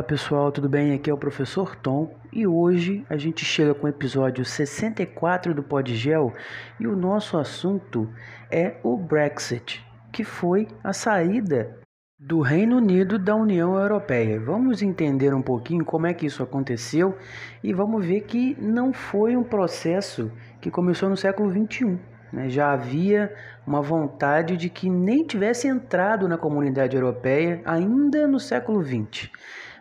Olá pessoal, tudo bem? Aqui é o professor Tom e hoje a gente chega com o episódio 64 do Podgel e o nosso assunto é o Brexit, que foi a saída do Reino Unido da União Europeia. Vamos entender um pouquinho como é que isso aconteceu e vamos ver que não foi um processo que começou no século 21. Né? Já havia uma vontade de que nem tivesse entrado na comunidade europeia ainda no século XX.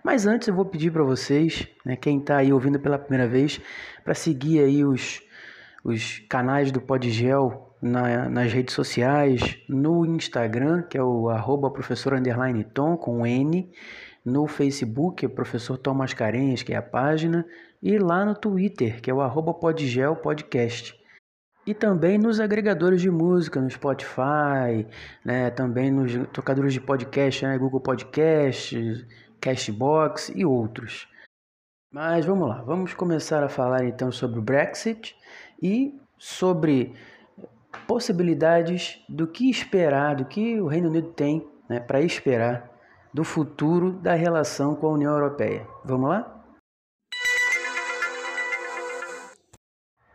Mas antes eu vou pedir para vocês, né, quem está aí ouvindo pela primeira vez, para seguir aí os, os canais do Podgel na, nas redes sociais, no Instagram, que é o arroba professor underline Tom, com N, no Facebook, é professor Tom Mascarenhas, que é a página, e lá no Twitter, que é o arroba Podgel Podcast. E também nos agregadores de música, no Spotify, né, também nos tocadores de podcast, né, Google Podcast, Cashbox e outros. Mas vamos lá, vamos começar a falar então sobre o Brexit e sobre possibilidades do que esperar, do que o Reino Unido tem né, para esperar do futuro da relação com a União Europeia. Vamos lá?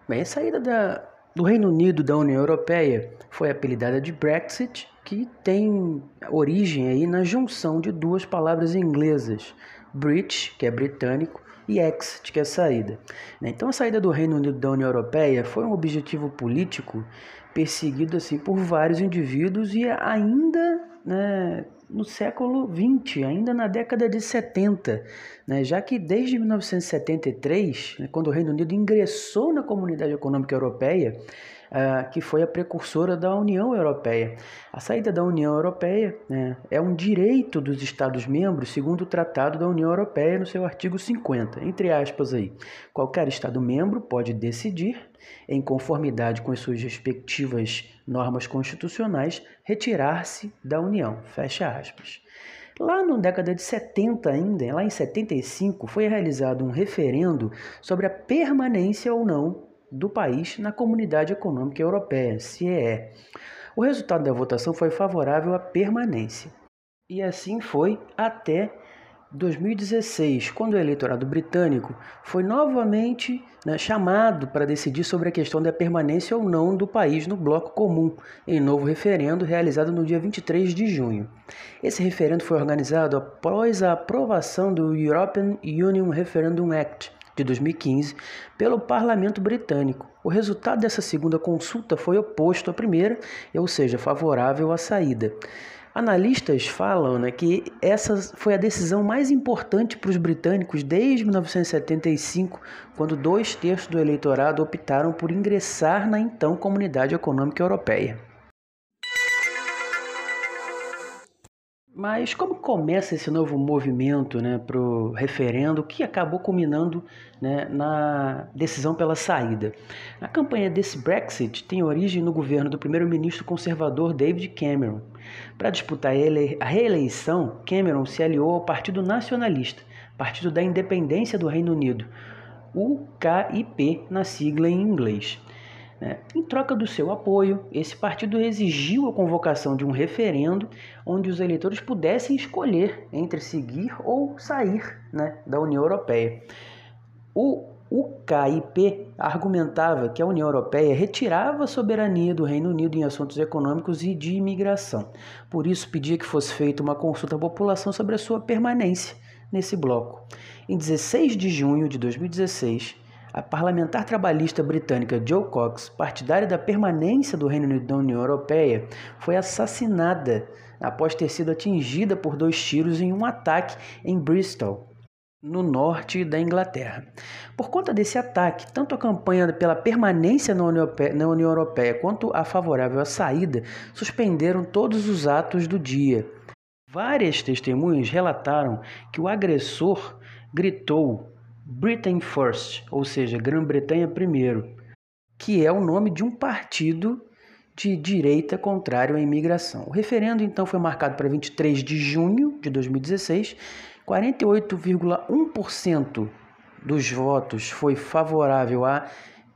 Bem, a saída da do Reino Unido da União Europeia foi apelidada de Brexit, que tem origem aí na junção de duas palavras inglesas, British, que é britânico, e exit, que é saída. Então a saída do Reino Unido da União Europeia foi um objetivo político perseguido assim por vários indivíduos e ainda né, no século XX, ainda na década de 70, né, já que desde 1973, né, quando o Reino Unido ingressou na Comunidade Econômica Europeia, uh, que foi a precursora da União Europeia. A saída da União Europeia né, é um direito dos Estados-membros, segundo o Tratado da União Europeia, no seu artigo 50. Entre aspas, aí, qualquer Estado-membro pode decidir, em conformidade com as suas respectivas normas constitucionais, retirar-se da União. Fecha aspas. Lá na década de 70 ainda, lá em 75, foi realizado um referendo sobre a permanência ou não do país na Comunidade Econômica Europeia, CEE. O resultado da votação foi favorável à permanência. E assim foi até 2016, quando o eleitorado britânico foi novamente né, chamado para decidir sobre a questão da permanência ou não do país no bloco comum, em novo referendo realizado no dia 23 de junho. Esse referendo foi organizado após a aprovação do European Union Referendum Act, de 2015 pelo parlamento britânico. O resultado dessa segunda consulta foi oposto à primeira, ou seja, favorável à saída. Analistas falam né, que essa foi a decisão mais importante para os britânicos desde 1975, quando dois terços do eleitorado optaram por ingressar na então Comunidade Econômica Europeia. Mas como começa esse novo movimento né, para o referendo que acabou culminando né, na decisão pela saída? A campanha desse Brexit tem origem no governo do primeiro-ministro conservador David Cameron. Para disputar a reeleição, Cameron se aliou ao Partido Nacionalista, Partido da Independência do Reino Unido, UKIP na sigla em inglês. Né? Em troca do seu apoio, esse partido exigiu a convocação de um referendo onde os eleitores pudessem escolher entre seguir ou sair né, da União Europeia. O UKIP argumentava que a União Europeia retirava a soberania do Reino Unido em assuntos econômicos e de imigração. Por isso, pedia que fosse feita uma consulta à população sobre a sua permanência nesse bloco. Em 16 de junho de 2016, a parlamentar trabalhista britânica Jo Cox, partidária da permanência do Reino Unido na União Europeia, foi assassinada após ter sido atingida por dois tiros em um ataque em Bristol, no norte da Inglaterra. Por conta desse ataque, tanto a campanha pela permanência na União, na União Europeia quanto a favorável à saída suspenderam todos os atos do dia. Várias testemunhas relataram que o agressor gritou Britain First, ou seja, Grã-Bretanha primeiro, que é o nome de um partido de direita contrário à imigração. O referendo então foi marcado para 23 de junho de 2016. 48,1% dos votos foi favorável à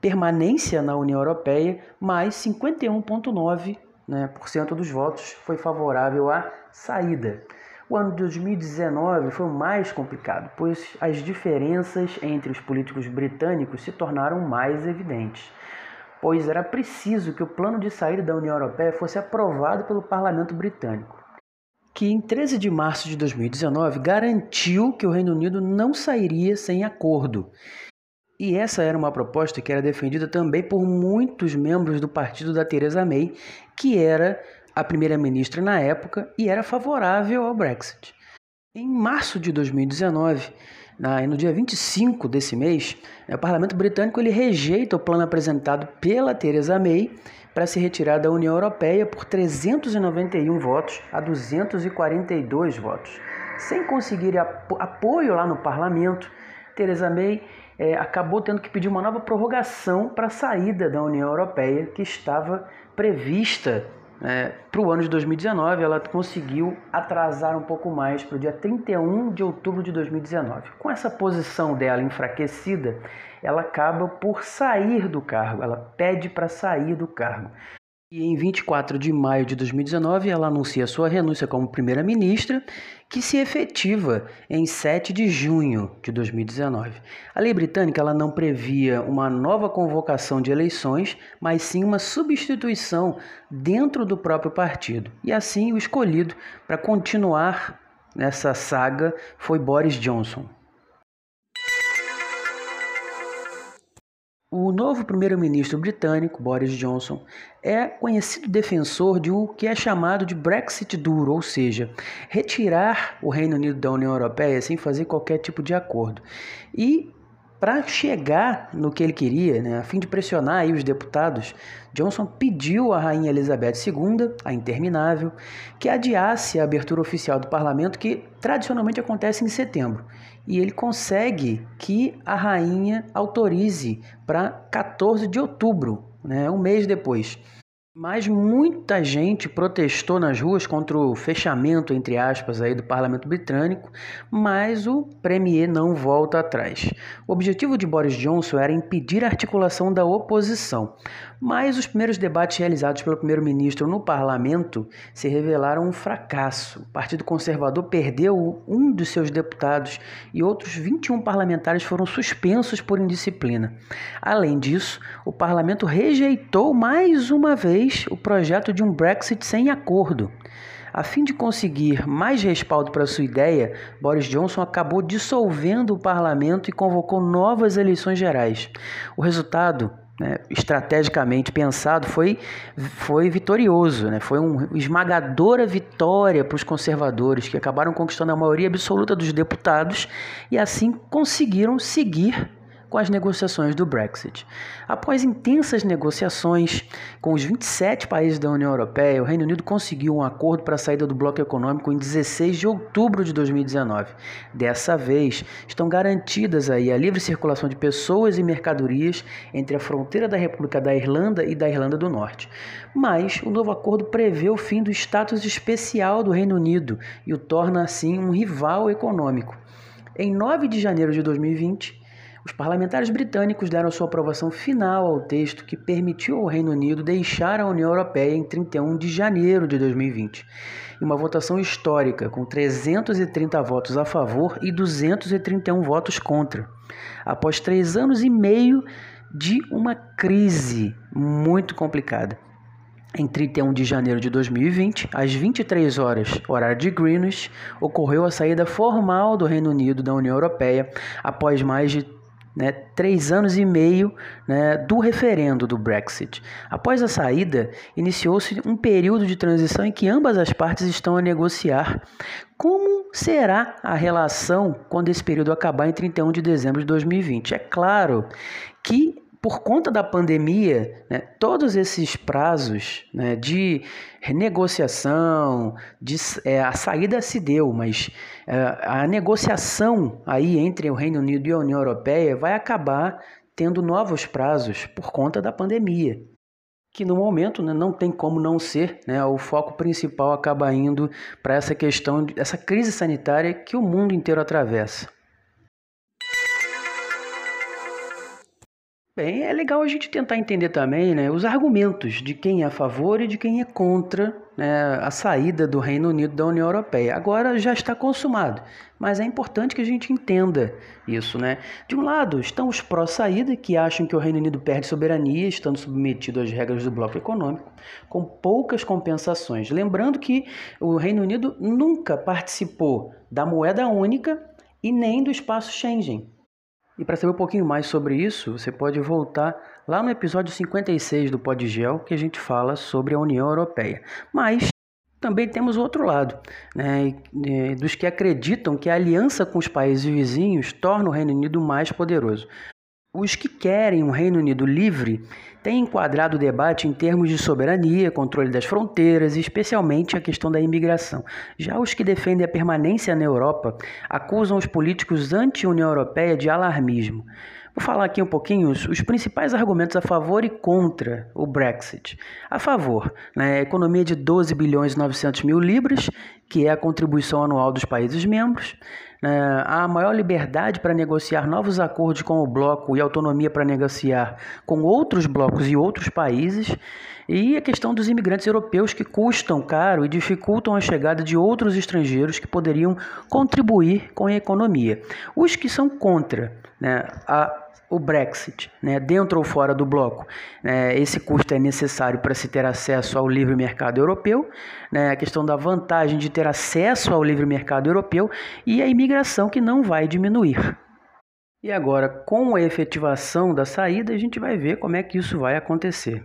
permanência na União Europeia, mas 51,9% né, dos votos foi favorável à saída. O ano de 2019 foi o mais complicado, pois as diferenças entre os políticos britânicos se tornaram mais evidentes, pois era preciso que o plano de saída da União Europeia fosse aprovado pelo parlamento britânico, que em 13 de março de 2019 garantiu que o Reino Unido não sairia sem acordo. E essa era uma proposta que era defendida também por muitos membros do partido da Theresa May, que era a primeira-ministra na época e era favorável ao Brexit. Em março de 2019, no dia 25 desse mês, né, o parlamento britânico ele rejeita o plano apresentado pela Theresa May para se retirar da União Europeia por 391 votos a 242 votos. Sem conseguir apoio lá no parlamento, Theresa May é, acabou tendo que pedir uma nova prorrogação para a saída da União Europeia, que estava prevista é, para o ano de 2019, ela conseguiu atrasar um pouco mais para o dia 31 de outubro de 2019. Com essa posição dela enfraquecida, ela acaba por sair do cargo, ela pede para sair do cargo. E em 24 de maio de 2019, ela anuncia sua renúncia como primeira-ministra, que se efetiva em 7 de junho de 2019. A lei britânica ela não previa uma nova convocação de eleições, mas sim uma substituição dentro do próprio partido. E assim, o escolhido para continuar nessa saga foi Boris Johnson. O novo primeiro-ministro britânico, Boris Johnson, é conhecido defensor de o que é chamado de Brexit duro, ou seja, retirar o Reino Unido da União Europeia sem fazer qualquer tipo de acordo. E para chegar no que ele queria, né, a fim de pressionar os deputados, Johnson pediu à Rainha Elizabeth II, a interminável, que adiasse a abertura oficial do parlamento, que tradicionalmente acontece em setembro. E ele consegue que a rainha autorize para 14 de outubro, né, um mês depois. Mas muita gente protestou nas ruas contra o fechamento, entre aspas, aí do parlamento britânico, mas o premier não volta atrás. O objetivo de Boris Johnson era impedir a articulação da oposição, mas os primeiros debates realizados pelo primeiro-ministro no parlamento se revelaram um fracasso. O Partido Conservador perdeu um dos seus deputados e outros 21 parlamentares foram suspensos por indisciplina. Além disso, o parlamento rejeitou mais uma vez o projeto de um Brexit sem acordo. A fim de conseguir mais respaldo para sua ideia, Boris Johnson acabou dissolvendo o parlamento e convocou novas eleições gerais. O resultado né, estrategicamente pensado, foi, foi vitorioso. Né? Foi uma esmagadora vitória para os conservadores, que acabaram conquistando a maioria absoluta dos deputados e assim conseguiram seguir com as negociações do Brexit. Após intensas negociações com os 27 países da União Europeia, o Reino Unido conseguiu um acordo para a saída do bloco econômico em 16 de outubro de 2019. Dessa vez, estão garantidas aí a livre circulação de pessoas e mercadorias entre a fronteira da República da Irlanda e da Irlanda do Norte. Mas o novo acordo prevê o fim do status especial do Reino Unido e o torna assim um rival econômico. Em 9 de janeiro de 2020, os parlamentares britânicos deram sua aprovação final ao texto que permitiu ao Reino Unido deixar a União Europeia em 31 de janeiro de 2020, em uma votação histórica com 330 votos a favor e 231 votos contra. Após três anos e meio de uma crise muito complicada. Em 31 de janeiro de 2020, às 23 horas, horário de Greenwich, ocorreu a saída formal do Reino Unido da União Europeia após mais de né, três anos e meio né, do referendo do Brexit. Após a saída, iniciou-se um período de transição em que ambas as partes estão a negociar como será a relação quando esse período acabar em 31 de dezembro de 2020. É claro que por conta da pandemia, né, todos esses prazos né, de renegociação, de, é, a saída se deu, mas é, a negociação aí entre o Reino Unido e a União Europeia vai acabar tendo novos prazos por conta da pandemia. Que no momento né, não tem como não ser, né, o foco principal acaba indo para essa questão, essa crise sanitária que o mundo inteiro atravessa. Bem, é legal a gente tentar entender também né, os argumentos de quem é a favor e de quem é contra né, a saída do Reino Unido da União Europeia. Agora já está consumado, mas é importante que a gente entenda isso. Né? De um lado, estão os pró-saída, que acham que o Reino Unido perde soberania, estando submetido às regras do bloco econômico, com poucas compensações. Lembrando que o Reino Unido nunca participou da moeda única e nem do espaço Schengen. E para saber um pouquinho mais sobre isso, você pode voltar lá no episódio 56 do Podgel, que a gente fala sobre a União Europeia. Mas também temos o outro lado, né, dos que acreditam que a aliança com os países vizinhos torna o Reino Unido mais poderoso. Os que querem um Reino Unido livre têm enquadrado o debate em termos de soberania, controle das fronteiras e especialmente a questão da imigração. Já os que defendem a permanência na Europa acusam os políticos anti-União Europeia de alarmismo. Vou falar aqui um pouquinho os, os, principais argumentos a favor e contra o Brexit. A favor, né, economia de 12 bilhões e 900 mil libras, que é a contribuição anual dos países membros, né, a maior liberdade para negociar novos acordos com o bloco e autonomia para negociar com outros blocos e outros países, e a questão dos imigrantes europeus que custam caro e dificultam a chegada de outros estrangeiros que poderiam contribuir com a economia. Os que são contra né, a o Brexit, né, dentro ou fora do bloco. Né, esse custo é necessário para se ter acesso ao livre mercado europeu, né, a questão da vantagem de ter acesso ao livre mercado europeu e a imigração que não vai diminuir. E agora, com a efetivação da saída, a gente vai ver como é que isso vai acontecer.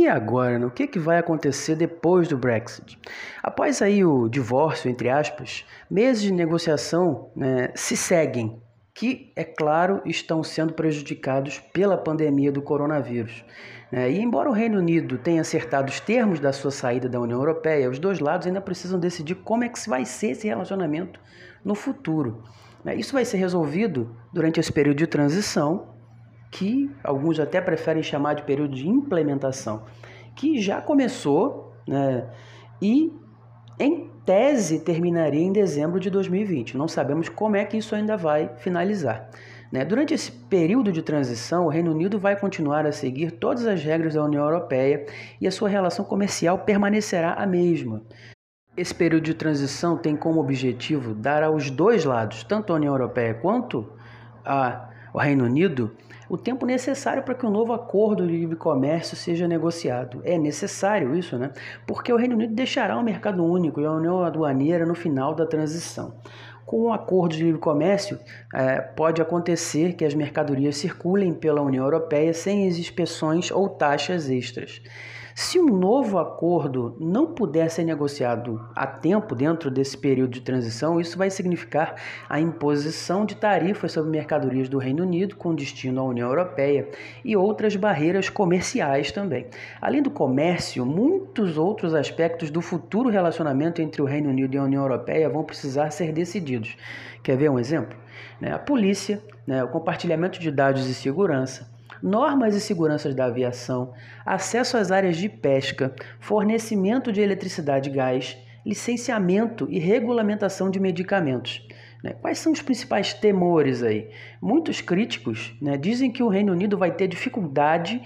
E agora, né? o que, que vai acontecer depois do Brexit? Após aí o divórcio, entre aspas, meses de negociação né, se seguem, que, é claro, estão sendo prejudicados pela pandemia do coronavírus. Né? E embora o Reino Unido tenha acertado os termos da sua saída da União Europeia, os dois lados ainda precisam decidir como é que vai ser esse relacionamento no futuro. Né? Isso vai ser resolvido durante esse período de transição, que alguns até preferem chamar de período de implementação, que já começou né, e, em tese, terminaria em dezembro de 2020. Não sabemos como é que isso ainda vai finalizar. Né? Durante esse período de transição, o Reino Unido vai continuar a seguir todas as regras da União Europeia e a sua relação comercial permanecerá a mesma. Esse período de transição tem como objetivo dar aos dois lados, tanto a União Europeia quanto a, o Reino Unido, o tempo necessário para que um novo acordo de livre comércio seja negociado. É necessário isso, né? Porque o Reino Unido deixará o mercado único e a União Aduaneira no final da transição. Com o acordo de livre comércio, é, pode acontecer que as mercadorias circulem pela União Europeia sem inspeções ou taxas extras. Se um novo acordo não puder ser negociado a tempo dentro desse período de transição, isso vai significar a imposição de tarifas sobre mercadorias do Reino Unido com destino à União Europeia e outras barreiras comerciais também. Além do comércio, muitos outros aspectos do futuro relacionamento entre o Reino Unido e a União Europeia vão precisar ser decididos. Quer ver um exemplo? Né, a polícia, né, o compartilhamento de dados e segurança, normas e seguranças da aviação, acesso às áreas de pesca, fornecimento de eletricidade e gás, licenciamento e regulamentação de medicamentos. Né? Quais são os principais temores aí? Muitos críticos né, dizem que o Reino Unido vai ter dificuldade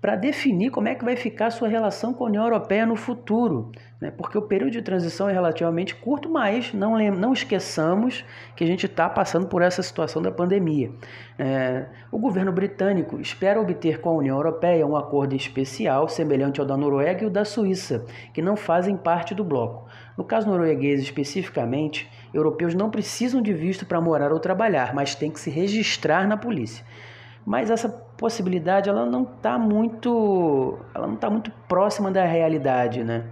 para definir como é que vai ficar sua relação com a União Europeia no futuro, né? porque o período de transição é relativamente curto, mas não, não esqueçamos que a gente está passando por essa situação da pandemia. É, o governo britânico espera obter com a União Europeia um acordo especial semelhante ao da Noruega e o da Suíça, que não fazem parte do bloco. No caso norueguês especificamente, europeus não precisam de visto para morar ou trabalhar, mas têm que se registrar na polícia mas essa possibilidade ela não está muito, ela não está muito próxima da realidade, né?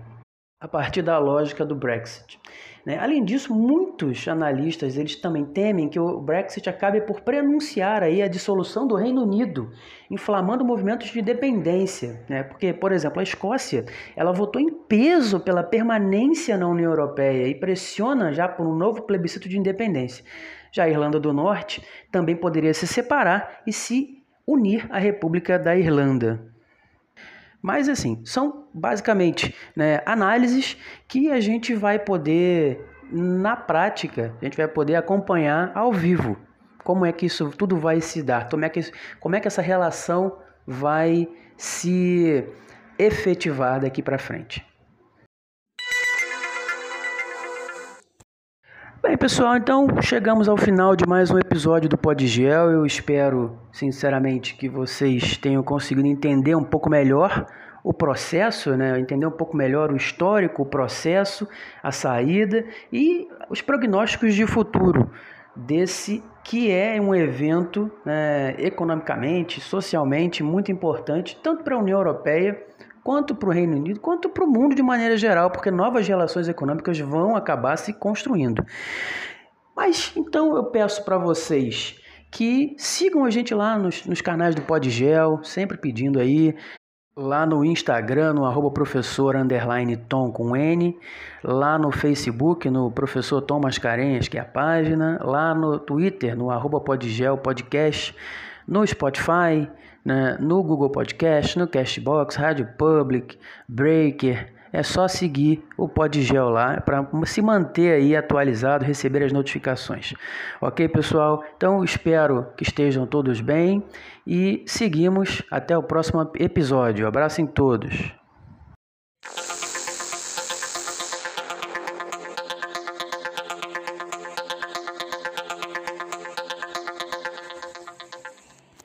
A partir da lógica do Brexit. Né? Além disso, muitos analistas eles também temem que o Brexit acabe por prenunciar aí a dissolução do Reino Unido, inflamando movimentos de dependência, né? Porque, por exemplo, a Escócia ela votou em peso pela permanência na União Europeia e pressiona já por um novo plebiscito de independência. Já a Irlanda do Norte também poderia se separar e se unir à República da Irlanda. Mas assim, são basicamente né, análises que a gente vai poder, na prática, a gente vai poder acompanhar ao vivo. como é que isso tudo vai se dar, como é que, como é que essa relação vai se efetivar daqui para frente. Bem, pessoal, então chegamos ao final de mais um episódio do Podgel. Eu espero, sinceramente, que vocês tenham conseguido entender um pouco melhor o processo, né? entender um pouco melhor o histórico, o processo, a saída e os prognósticos de futuro desse que é um evento né, economicamente, socialmente muito importante, tanto para a União Europeia quanto para o Reino Unido, quanto para o mundo de maneira geral, porque novas relações econômicas vão acabar se construindo. Mas então eu peço para vocês que sigam a gente lá nos, nos canais do Podgel, sempre pedindo aí, lá no Instagram, no arroba professor underline Tom com N, lá no Facebook, no professor Tom Mascarenhas, que é a página, lá no Twitter, no arroba Podgel Podcast, no Spotify, né, no Google Podcast, no Castbox, Rádio Public, Breaker. É só seguir o Podgel lá para se manter aí atualizado, receber as notificações. Ok, pessoal? Então espero que estejam todos bem e seguimos até o próximo episódio. Abraço em todos.